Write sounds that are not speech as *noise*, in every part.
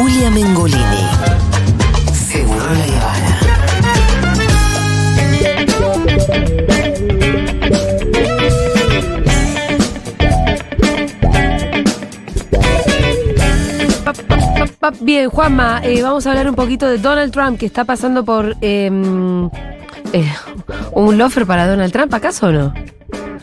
Julia Mengolini. Seguro la Habana. Bien, Juanma, eh, vamos a hablar un poquito de Donald Trump, que está pasando por eh, eh, un lofer para Donald Trump, ¿acaso o no?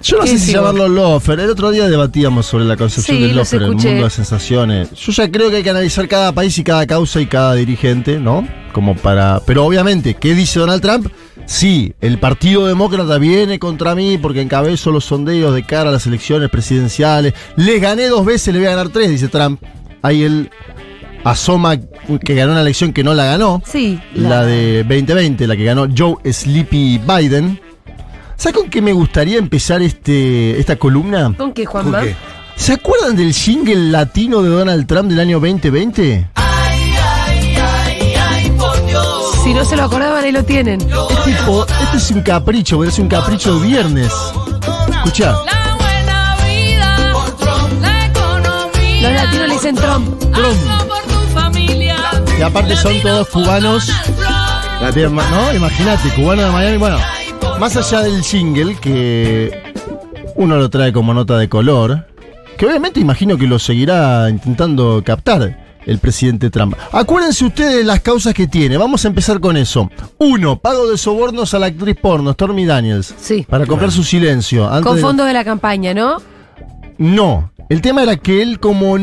Yo no ¿Qué sé si llamarlo lofer. El otro día debatíamos sobre la concepción Sí, del los lofer, el mundo de sensaciones. Yo ya creo que hay que analizar cada país y cada causa y cada dirigente, ¿no? Como para. Pero obviamente, ¿qué dice Donald Trump? Sí, el Partido Demócrata viene contra mí porque encabezo los sondeos de cara a las elecciones presidenciales. Les gané dos veces, le voy a ganar tres, dice Trump. Ahí él asoma que ganó una elección que no la ganó. Sí. La de 2020, la que ganó Joe Sleepy Biden. ¿Sabes con qué me gustaría empezar este, esta columna? ¿Con qué, Juanma? ¿Con qué? ¿Se acuerdan del jingle latino de Donald Trump del año 2020? Si no se lo acordaban, ahí lo tienen. Es tipo, este es un capricho, es un capricho de viernes. Escucha, La buena vida, la economía. Los latinos le dicen Trump. Por tu familia. y aparte son todos cubanos. ¿No? Imagínate, cubanos de Miami. Bueno, más allá del jingle, que uno lo trae como nota de color, que obviamente imagino que lo seguirá intentando captar el presidente Trump. Acuérdense ustedes de las causas que tiene. Vamos a empezar con eso. Uno, pago de sobornos a la actriz porno, Stormy Daniels. Sí. Para comprar su silencio. antes Con de- fondos de la campaña, ¿no? No. El tema era que él, como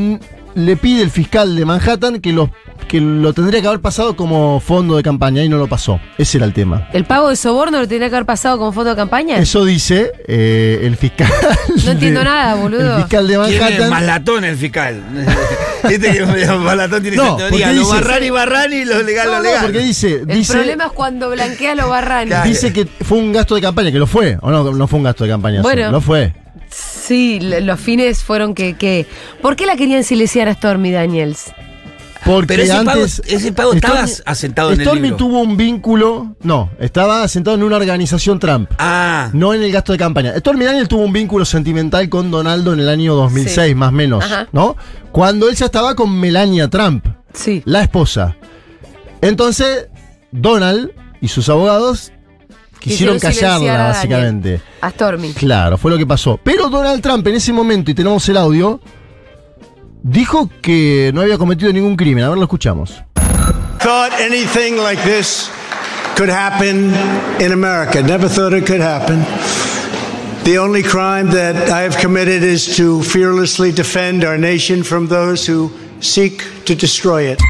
le pide el fiscal de Manhattan, que lo, que lo tendría que haber pasado como fondo de campaña y no lo pasó. Ese era el tema. ¿El pago de soborno lo tendría que haber pasado como fondo de campaña? Eso dice eh, el fiscal. *laughs* No entiendo de- nada, boludo. El fiscal de ¿Quién es Manhattan. Malatón el fiscal? *laughs* Viste que *laughs* Malatón tiene No, esa teoría. porque Lo dice- barrani, barrani, lo legal, No, lo no, legal. porque dice, El dice, problema es cuando blanquea los barranes. Claro. dice que fue un gasto de campaña, que lo fue. ¿O no? No fue un gasto de campaña. eso, Bueno. Lo fue. Sí, los fines fueron que, que... ¿Por qué la querían silenciar a Stormy Daniels? Porque Pero ese pago- antes. ese pago estaba asentado en el Stormy libro. tuvo un vínculo. No, estaba asentado en una organización Trump. Ah, No en el gasto de campaña. Stormy Daniels tuvo un vínculo sentimental con Donaldo en el año 2006, Sí. más o menos, Ajá. ¿no? Cuando él ya estaba con Melania Trump, Sí. la esposa. Entonces, Donald y sus abogados quisieron callarla, a básicamente. A Stormy. Claro, fue lo que pasó. Pero Donald Trump en ese momento, y tenemos el audio, dijo que no había cometido ningún crimen. A ver, lo escuchamos. thought anything like this could happen in America. Never thought it could happen. The only crime that I have committed is to fearlessly defend our nation from those who seek to destroy it.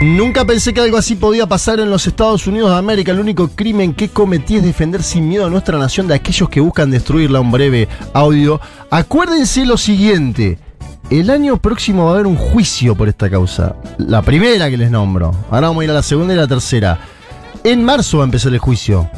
Nunca pensé que algo así podía pasar en los Estados Unidos de América. El único crimen que cometí es defender sin miedo a nuestra nación de aquellos que buscan destruirla. Un breve audio. Acuérdense lo siguiente. El año próximo va a haber un juicio por esta causa. La primera que les nombro. Ahora vamos a ir a la segunda y la tercera. En marzo va a empezar el juicio.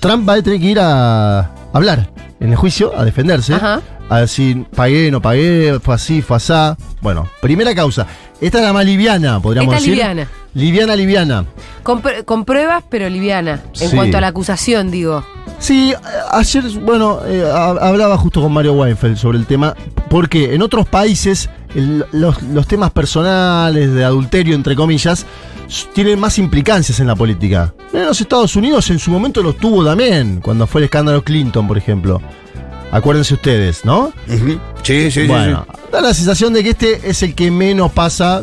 Trump va a tener que ir a hablar en el juicio, a defenderse. Ajá. A decir, pagué, no pagué, fue así, fue asá. Bueno, primera causa. Esta es la más liviana, podríamos Esta decir. liviana. Liviana, liviana. Con, pr- con pruebas, pero liviana. En Sí. cuanto a la acusación, digo. Sí, ayer, bueno, eh, ha- hablaba justo con Mario Weinfeld sobre el tema, porque en otros países el- los, los temas personales, de adulterio, entre comillas, tienen más implicancias en la política. En los Estados Unidos en su momento los tuvo también, cuando fue el escándalo Clinton, por ejemplo. Acuérdense ustedes, ¿no? ujú. sí, sí, sí, bueno, da la sensación de que este es el que menos pasa.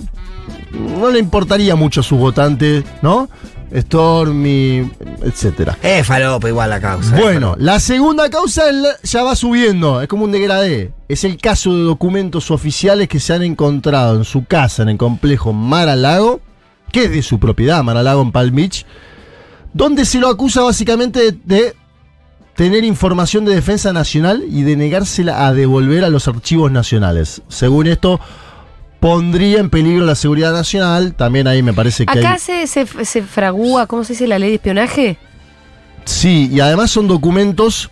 No le importaría mucho a sus votantes, ¿no? Stormy, etcétera. sí. Es falopa igual la causa. Bueno, la segunda causa ya va subiendo, es como un degradé. Es el caso de documentos oficiales que se han encontrado en su casa en el complejo Mar-a-Lago, que es de su propiedad, Mar-a-Lago en Palm Beach, donde se lo acusa básicamente de tener información de defensa nacional y de negársela a devolver a los archivos nacionales. Según esto, pondría en peligro la seguridad nacional. También ahí me parece que Acá hay... se, se, se fragúa, ¿cómo se dice la ley de espionaje? Sí, y además son documentos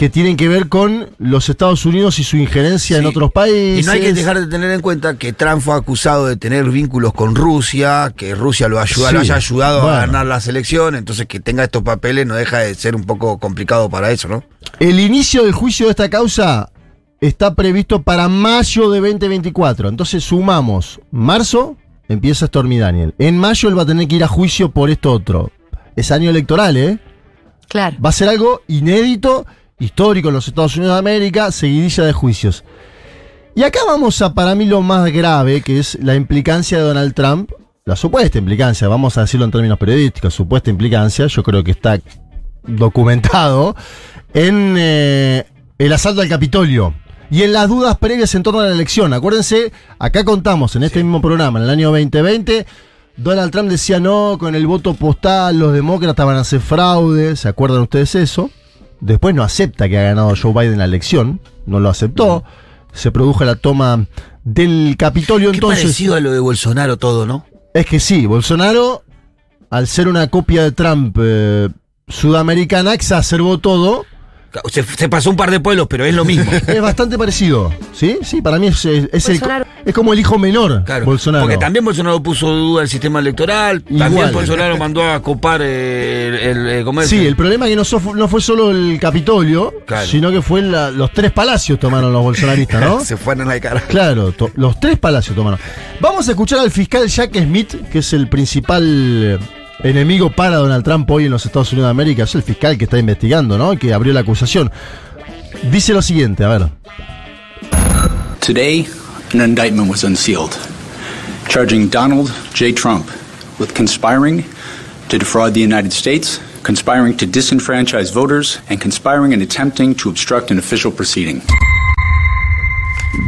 que tienen que ver con los Estados Unidos y su injerencia en otros países. Y no hay que dejar de tener en cuenta que Trump fue acusado de tener vínculos con Rusia, que Rusia lo, ayuda, Sí, lo haya ayudado bueno. a ganar las elecciones, entonces que tenga estos papeles no deja de ser un poco complicado para eso, ¿no? El inicio del juicio de esta causa está previsto para mayo de 2024. Entonces sumamos marzo, empieza Stormy Daniel. En mayo él va a tener que ir a juicio por esto otro. Es año electoral, ¿eh? Claro. Va a ser algo inédito, histórico en los Estados Unidos de América, seguidilla de juicios. Y acá vamos a, para mí, lo más grave, que es la implicancia de Donald Trump, la supuesta implicancia, vamos a decirlo en términos periodísticos, supuesta implicancia, yo creo que está documentado, en eh, el asalto al Capitolio. Y en las dudas previas en torno a la elección. Acuérdense, acá contamos en este mismo programa, en el año 2020, Donald Trump decía no, con el voto postal los demócratas van a hacer fraude, ¿se acuerdan ustedes eso? Después no acepta que ha ganado Joe Biden la elección, no lo aceptó. Se produjo la toma del Capitolio Qué entonces. parecido a lo de Bolsonaro todo, ¿no? Es que sí, Bolsonaro, al ser una copia de Trump eh, sudamericana, exacerbó todo. Se, se pasó un par de pueblos, pero es lo mismo. *laughs* Es bastante parecido, ¿sí? Sí, para mí es, es- es el- es como el hijo menor, Claro, Bolsonaro. Porque también Bolsonaro puso duda el sistema electoral. Igual. También Bolsonaro mandó a copar eh, el, el, eh, ¿cómo es? Sí, el problema es que no, so- no fue solo el Capitolio, Claro. sino que fue la- los tres palacios tomaron los bolsonaristas, ¿no? *laughs* Se fueron a la cara. Claro, to- los tres palacios tomaron. Vamos a escuchar al fiscal Jack Smith, que es el principal eh, enemigo para Donald Trump hoy en los Estados Unidos de América. Es el fiscal que está investigando, ¿no? Que abrió la acusación. Dice lo siguiente, a ver. Today, an indictment was unsealed, charging Donald J. Trump with conspiring to defraud the United States, conspiring to disenfranchise voters, and conspiring and attempting to obstruct an official proceeding.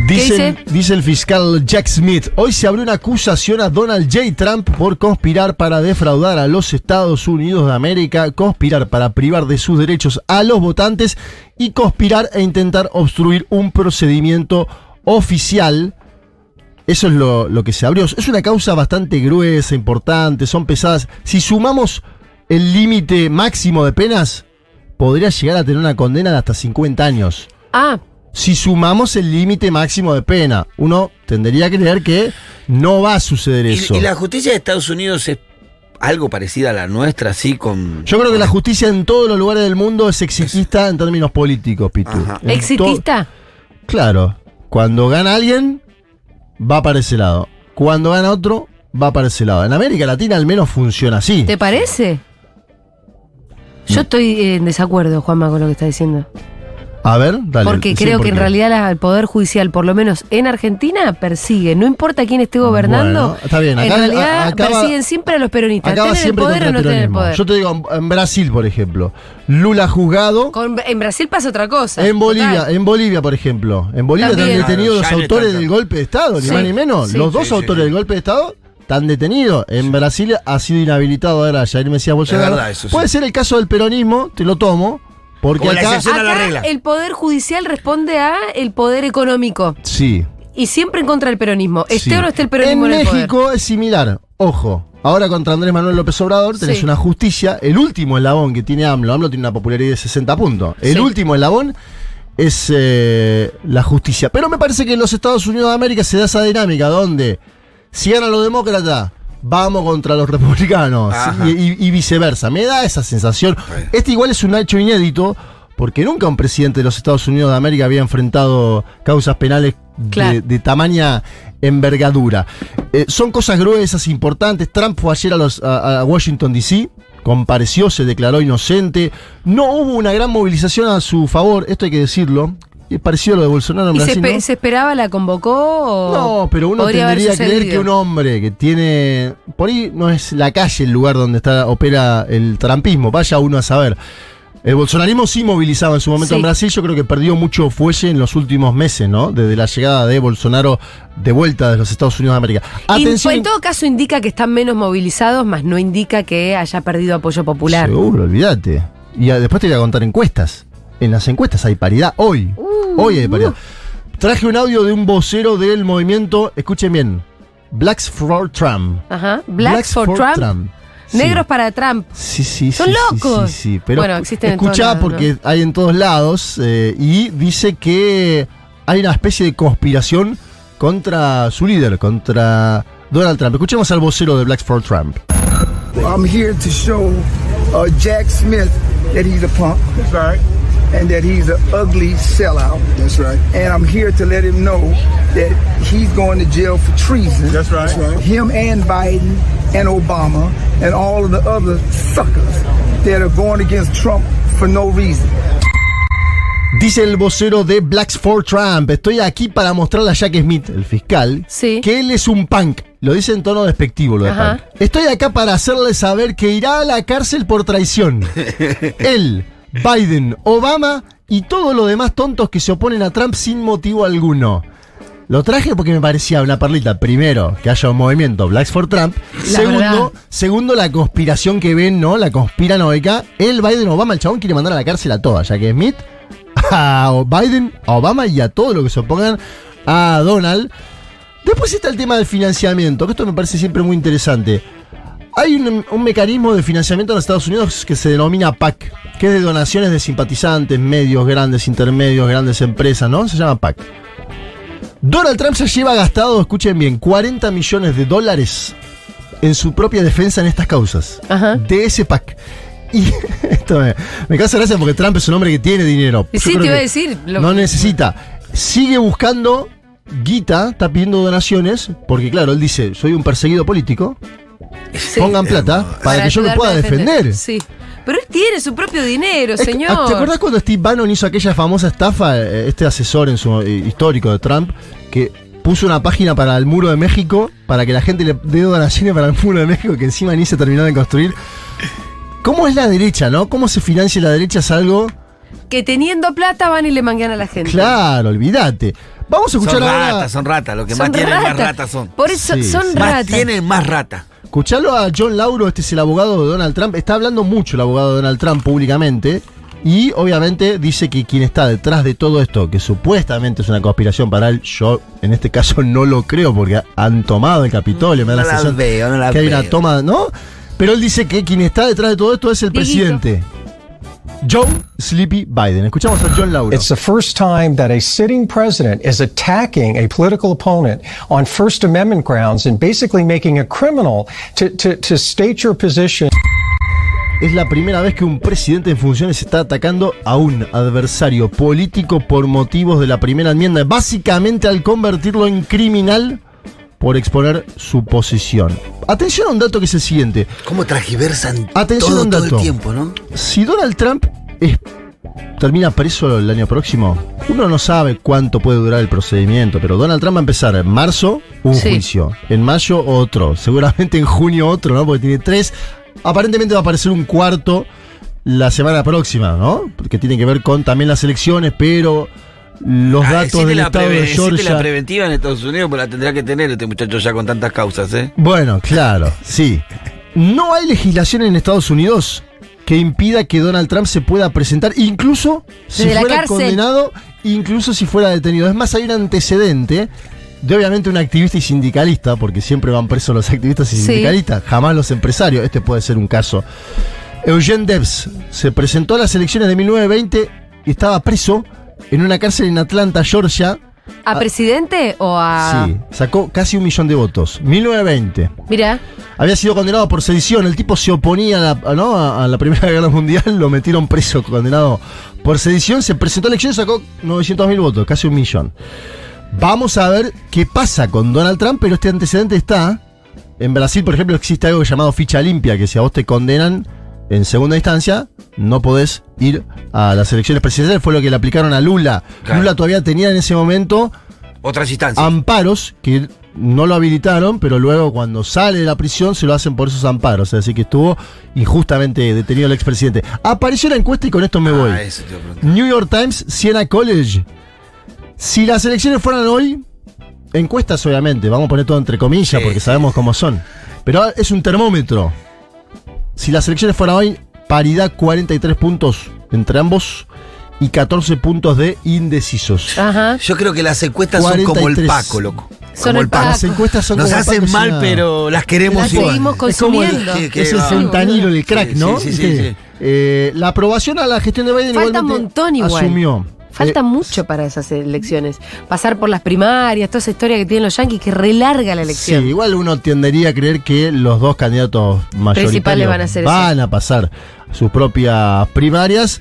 Dicen- dice? dice el fiscal Jack Smith, hoy se abrió una acusación a Donald J. Trump por conspirar para defraudar a los Estados Unidos de América, conspirar para privar de sus derechos a los votantes y conspirar e intentar obstruir un procedimiento oficial. Eso es lo, lo que se abrió. Es una causa bastante gruesa, importante, son pesadas. Si sumamos el límite máximo de penas, podría llegar a tener una condena de hasta 50 años Ah, si sumamos el límite máximo de pena. Uno tendría que creer que no va a suceder eso. Y, la justicia de Estados Unidos es algo parecida a la nuestra, así con. Yo creo que la justicia en todos los lugares del mundo es exitista en términos políticos, Pitu. ¿exitista? Claro. Cuando gana alguien, va para ese lado. Cuando gana otro, va para ese lado. En América Latina al menos funciona así. ¿Te parece? Yo estoy en desacuerdo, Juanma, con lo que está diciendo. A ver, dale. Porque sí, creo ¿por que en realidad la- el Poder Judicial, por lo menos en Argentina, persigue. No importa quién esté gobernando. Bueno, está bien, en acá- realidad a- acaba- persiguen siempre a los peronistas. Acaba ¿Estén en el siempre poder o no estén en el poder? Yo te digo, en Brasil, por ejemplo, Lula juzgado. Con- en Brasil pasa otra cosa. En Bolivia, Total. en Bolivia, por ejemplo. En Bolivia También. están detenidos Claro, los autores está- del golpe de Estado, ni más ni menos. sí. Los dos autores sí. del golpe de Estado están detenidos. En Brasil ha sido inhabilitado ahora Jair Mesías Bolsonaro. verdad, eso sí. Puede ser el caso del peronismo, te lo tomo, porque Como la acá... excepción a la Acá regla. el Poder Judicial responde a el poder económico. Sí. Y siempre en contra del peronismo. Esté sí. o no esté el peronismo en, En el poder. México es similar. Ojo. Ahora contra Andrés Manuel López Obrador tenés Sí. una justicia. El último eslabón que tiene AMLO, AMLO tiene una popularidad de 60 puntos. El Sí. último eslabón es eh, la justicia. Pero me parece que en los Estados Unidos de América se da esa dinámica donde si ganan los demócratas, vamos contra los republicanos y, y- y viceversa. Me da esa sensación. Bueno. Este igual es un hecho inédito porque nunca un presidente de los Estados Unidos de América había enfrentado causas penales de- tamaña envergadura. Eh, son cosas gruesas, importantes. Trump fue ayer a, los- a- a Washington, D.C., compareció, se declaró inocente. No hubo una gran movilización a su favor, esto hay que decirlo. Es parecido a lo de Bolsonaro en ¿Y Brasil. se esperaba, la convocó? o No, pero uno tendría que creer que un hombre que tiene. Por ahí no es la calle el lugar donde está, opera el trampismo, vaya uno a saber. El bolsonarismo sí movilizaba en su momento Sí. en Brasil, yo creo que perdió mucho fuelle en los últimos meses, ¿no? Desde la llegada de Bolsonaro de vuelta de los Estados Unidos de América. Y Atención. en todo caso indica que están menos movilizados, más no indica que haya perdido apoyo popular. Seguro, olvídate. Y después te voy a contar encuestas. En las encuestas hay paridad hoy. hoy hay paridad. Traje un audio de un vocero del movimiento, escuchen bien, Blacks for Trump. Ajá. Blacks, for, Trump. Sí. Negros para Trump. Sí, sí, Son sí, locos. Sí, sí, Pero Bueno, existen en todos escuchá lados, porque hay en todos lados eh, y dice que hay una especie de conspiración contra su líder, contra Donald Trump. Escuchemos al vocero de Blacks for Trump. I'm here to show uh, Jack Smith that he's a punk. That's all right. And that he's an ugly sellout. That's right. And I'm here to let him know that he's going to jail for treason. That's right. That's right. Him and Biden and Obama and all of the other suckers that are going against Trump for no reason. Dice el vocero de Blacks for Trump, estoy aquí para mostrarle a Jack Smith, el fiscal, Sí. que él es un punk. Lo dice en tono despectivo lo de Ajá. punk. Estoy acá para hacerle saber que irá a la cárcel por traición. *laughs* él, Biden, Obama y todos los demás tontos que se oponen a Trump sin motivo alguno. Lo traje porque me parecía una perlita. Primero, que haya un movimiento Blacks for Trump. La segundo, verdad. segundo, la conspiración que ven, ¿no? La conspiranoica. El Biden, Obama, el chabón quiere mandar a la cárcel a todas. Ya que Smith, *laughs* a Biden, a Obama y a todo lo que se opongan a Donald. Después está el tema del financiamiento, que esto me parece siempre muy interesante. Hay un, un mecanismo de financiamiento en los Estados Unidos que se denomina PAC, que es de donaciones de simpatizantes, medios, grandes, intermedios, grandes empresas, ¿no? Se llama PAC. Donald Trump se lleva gastado, escuchen bien, 40 millones de dólares en su propia defensa en estas causas. Ajá. De ese PAC. Y *laughs* esto me, me causa gracia porque Trump es un hombre que tiene dinero. Yo sí, te iba a decir. lo- No necesita. Sigue buscando guita, está pidiendo donaciones, porque claro, él dice, soy un perseguido político, Sí. pongan plata para, que yo me ayudarme pueda a defender. Sí. Pero él tiene su propio dinero, Es que, señor. ah, ¿Te acordás cuando Steve Bannon hizo aquella famosa estafa, eh, este asesor en su eh, histórico de Trump, que puso una página para el muro de México, para que la gente le dé donaciones para el muro de México, que encima ni se terminó de construir? ¿Cómo es la derecha, no? ¿Cómo se financia la derecha? Es algo... Que teniendo plata van y le manguean a la gente. Claro, olvídate. Vamos a escuchar Son ahora... ratas, son ratas. Lo que Son más tienen, más ratas. ratas son. Por eso Sí, son sí. Más ratas. tienen, más rata. Escuchalo a John Lauro, este es el abogado de Donald Trump. Está hablando mucho el abogado de Donald Trump públicamente. Y obviamente dice que quien está detrás de todo esto, que supuestamente es una conspiración para él, yo en este caso *laughs* no lo creo porque han tomado el Capitolio, me da No la sensación veo, no la que hay una veo. toma, ¿no? Pero él dice que quien está detrás de todo esto es el presidente. Joe Sleepy Biden. Escuchamos a John Lauro. It's the first time that a sitting president is attacking a political opponent on First Amendment grounds and basically making a criminal to, to, to state your position. Es la primera vez que un presidente en funciones está atacando a un adversario político por motivos de la primera enmienda, básicamente al convertirlo en criminal por exponer su posición. Atención a un dato que es el siguiente. ¿Cómo transgiversan Atención a todo, el tiempo, no? Si Donald Trump es- termina preso el año próximo, uno no sabe cuánto puede durar el procedimiento, pero Donald Trump va a empezar en marzo un Sí. juicio, en mayo otro, *laughs* seguramente en junio otro, ¿no? Porque tiene tres. Aparentemente va a aparecer un cuarto la semana próxima, ¿no? Que tiene que ver con también las elecciones, pero los Ah, datos del la estado de Georgia. la preventiva en Estados Unidos, pero la tendrá que tener este muchacho ya con tantas causas, ¿eh? Bueno, claro, *laughs* sí. No hay legislación en Estados Unidos que impida que Donald Trump se pueda presentar, incluso si Desde fuera cárcel. condenado, incluso si fuera detenido. Es más, hay un antecedente de obviamente un activista y sindicalista, porque siempre van presos los activistas y Sí. sindicalistas, jamás los empresarios. Este puede ser un caso. Eugene Debs se presentó a las elecciones de 1920 y estaba preso en una cárcel en Atlanta, Georgia. ¿A presidente o a.? Sí, sacó casi un millón de votos. 1920. Mira. Había sido condenado por sedición. El tipo se oponía a la, ¿no? a, a la Primera Guerra Mundial, lo metieron preso, condenado por sedición. Se presentó a elecciones, sacó 900 mil votos, casi un millón. Vamos a ver qué pasa con Donald Trump, pero este antecedente está. En Brasil, por ejemplo, existe algo llamado ficha limpia, que si a vos te condenan en segunda instancia, no podés ir a las elecciones presidenciales. Fue lo que le aplicaron a Lula. Claro. Lula todavía tenía en ese momento Otras instancias. amparos que no lo habilitaron, pero luego cuando sale de la prisión se lo hacen por esos amparos. Es decir, que estuvo injustamente detenido el expresidente. Apareció la encuesta y con esto me voy. Ah, eso te preguntar. New York Times, Siena College. Si las elecciones fueran hoy, encuestas obviamente, vamos a poner todo entre comillas Sí, porque sabemos cómo son. Pero es un termómetro. Si las elecciones fueran hoy, paridad 43 puntos entre ambos y 14 puntos de indecisos. Ajá. Yo creo que las encuestas son como el 43. Paco, loco. Son como el Paco. Las encuestas son Nos como hacen Paco mal, pero las queremos Las igual. seguimos Es como el- consumiendo. que- que es el fentanilo, el crack, Sí, ¿no? sí, sí, ¿Viste? sí, sí. Eh, la aprobación a la gestión de Biden Falta un igualmente montón igual. asumió. Falta Eh, mucho para esas elecciones. Pasar por las primarias, toda esa historia que tienen los yanquis, que relarga la Sí, elección. igual uno tendería a creer que los dos candidatos mayoritarios Principales van a hacer eso. van a pasar sus propias primarias.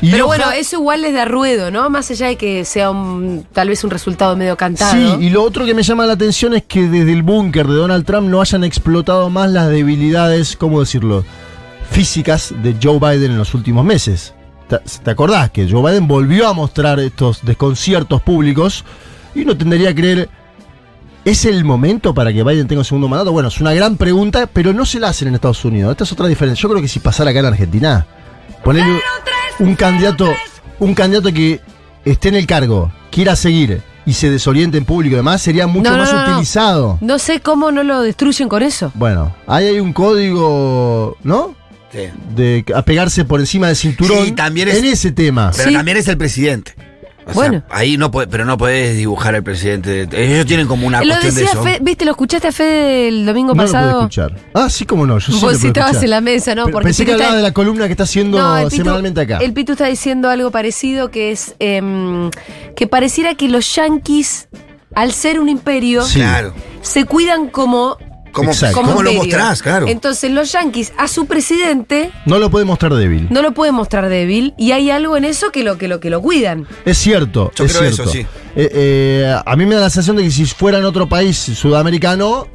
Y Pero bueno, eso igual les da ruedo, ¿no? Más allá de que sea un, tal vez un resultado medio cantado. Sí, y lo otro que me llama la atención es que desde el búnker de Donald Trump no hayan explotado más las debilidades, ¿cómo decirlo?, físicas de Joe Biden en los últimos meses. ¿Te, acordás que Joe Biden volvió a mostrar estos desconciertos públicos y uno tendría a creer, ¿es el momento para que Biden tenga un segundo mandato? Bueno, es una gran pregunta, pero no se la hacen en Estados Unidos. Esta es otra diferencia. Yo creo que si pasara acá en Argentina, ponerle un candidato, un candidato que esté en el cargo, quiera seguir y se desoriente en público y demás, sería mucho No, no, más no. utilizado. No sé cómo no lo destruyen con eso. Bueno, ahí hay un código, ¿no? Sí. De apegarse por encima del cinturón Sí, también es- en ese tema. Pero Sí. también es el presidente. O sea, Bueno. ahí no puede, pero no podés dibujar al presidente. Ellos tienen como una lo cuestión de decía eso. Fe- ¿viste? ¿Lo escuchaste a Fede el domingo no lo pude pasado? escuchar. Ah, sí, cómo no. Yo sí lo Vos sí estabas escuchar. en la mesa, ¿no? Pero Porque pensé que está- hablaba de la columna que está haciendo No, el Pitu- semanalmente acá. El Pitu está diciendo algo parecido que es em, que pareciera que los yanquis, al ser un imperio, Sí. Claro. se cuidan como, ¿Cómo, lo mostrás? Claro. Entonces los yanquis a su presidente No lo puede mostrar débil. no lo pueden mostrar débil y hay algo en eso que lo que lo que lo cuidan. Es cierto, Yo es creo cierto. eso, sí. Eh, eh, a mí me da la sensación de que si fuera en otro país sudamericano,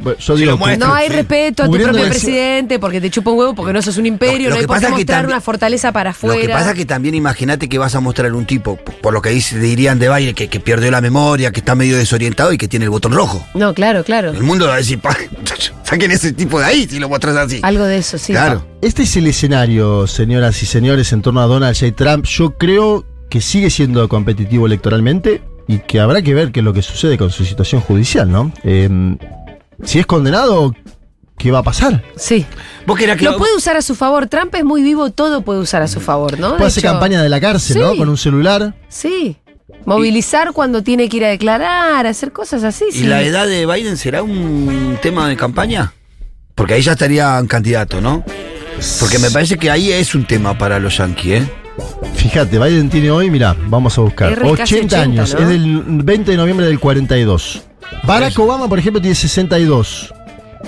bueno, yo digo. No hay sí. respeto a tu propio presidente porque te chupa un huevo porque no sos un imperio, Lo- lo no hay que por qué pasa es que mostrar también- una fortaleza para afuera. Lo que pasa es que también imagínate que vas a mostrar un tipo, por lo que dice, dirían de Biden, que, que perdió la memoria, que está medio desorientado y que tiene el botón rojo. No, claro, claro. El mundo va a decir, "Pa, *laughs* saquen ese tipo de ahí si lo muestras así. Algo de eso, sí. Claro. Este es el escenario, señoras y señores, en torno a Donald J. Trump. Yo creo que sigue siendo competitivo electoralmente y que habrá que ver qué es lo que sucede con su situación judicial, ¿no? Eh, si es condenado, ¿qué va a pasar? Sí. Vos que Lo puede usar a su favor. Trump es muy vivo, todo puede usar a su favor, ¿no? De Puede hacer hecho, campaña de la cárcel, ¿no? sí. Con un celular. Sí. Movilizar cuando tiene que ir a declarar, hacer cosas así. ¿Y sí. la edad de Biden será un tema de campaña? Porque ahí ya estaría un candidato, ¿no? Porque me parece que ahí es un tema para los yankees, ¿eh? Fíjate, Biden tiene hoy, mira, vamos a buscar, Es re- 80, casi 80, años, ¿no? es del 20 de noviembre del 42. Barack Obama, por ejemplo, tiene 62.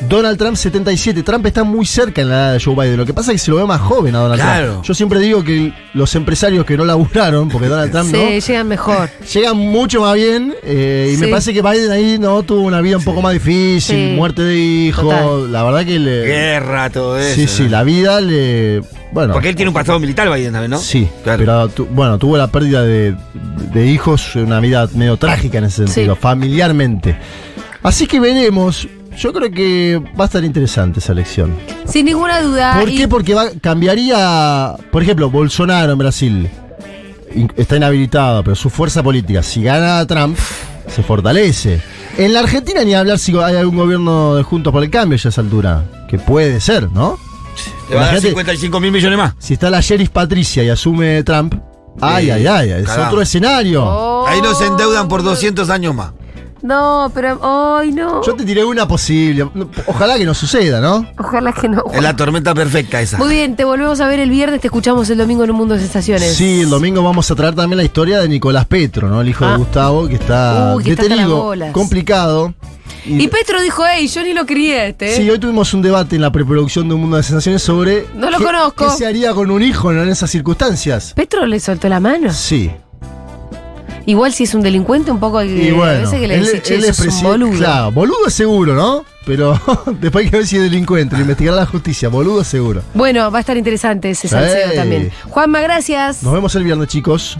Donald Trump 77. Trump está muy cerca en la edad de Joe Biden. Lo que pasa es que se lo ve más joven a Donald Claro. Trump. Yo siempre digo que los empresarios que no laburaron, porque Donald Trump *laughs* Sí, no, llegan mejor. *laughs* llegan mucho más bien. eh, y me parece que Biden ahí no tuvo una vida un poco más difícil, Sí. muerte de hijo. Total. La verdad que le. Guerra, todo eso. sí, sí, ¿no? la vida le. Bueno. Porque él tiene un pasado militar, Biden también, ¿no? Sí, Claro. pero tu- bueno, tuvo la pérdida de, de hijos, una vida medio trágica en ese sentido, Sí. familiarmente. Así que veremos. Yo creo que va a estar interesante esa elección. Sin ninguna duda. ¿Por y- qué? Porque va, cambiaría, por ejemplo, Bolsonaro en Brasil in- está inhabilitado, pero su fuerza política, si gana Trump, se fortalece. En la Argentina ni hablar si hay algún gobierno de Juntos por el Cambio ya a esa altura, que puede ser, ¿no? Le va a dar Imagínate- 55 mil millones más. Si está la sheriff Patricia y asume Trump, ay, Sí, ay, ay, es otro escenario. Oh. Ahí nos endeudan por 200 años más. No, pero. ¡Ay, no! Yo te tiré una posible. Ojalá que no suceda, ¿no? Ojalá que no. Es la tormenta perfecta esa. Muy bien, te volvemos a ver el viernes, te escuchamos el domingo en un mundo de sensaciones. Sí, el domingo vamos a traer también la historia de Nicolás Petro, ¿no? El hijo Ah. de Gustavo, que está que está detenido, bolas. complicado. Y Petro dijo, hey, yo ni lo quería este. Sí, hoy tuvimos un debate en la preproducción de Un Mundo de Sensaciones sobre. No lo qué- conozco. ¿Qué se haría con un hijo en esas circunstancias? Petro le soltó la mano. Sí. Igual si es un delincuente, un poco Y a bueno, veces que le él, decís, che, él sos es un boludo. Claro, boludo es seguro, ¿no? Pero *laughs* después hay que ver si es delincuente, lo investigará la justicia. Boludo es seguro. Bueno, va a estar interesante ese salseo también. Juanma, gracias. Nos vemos el viernes, chicos.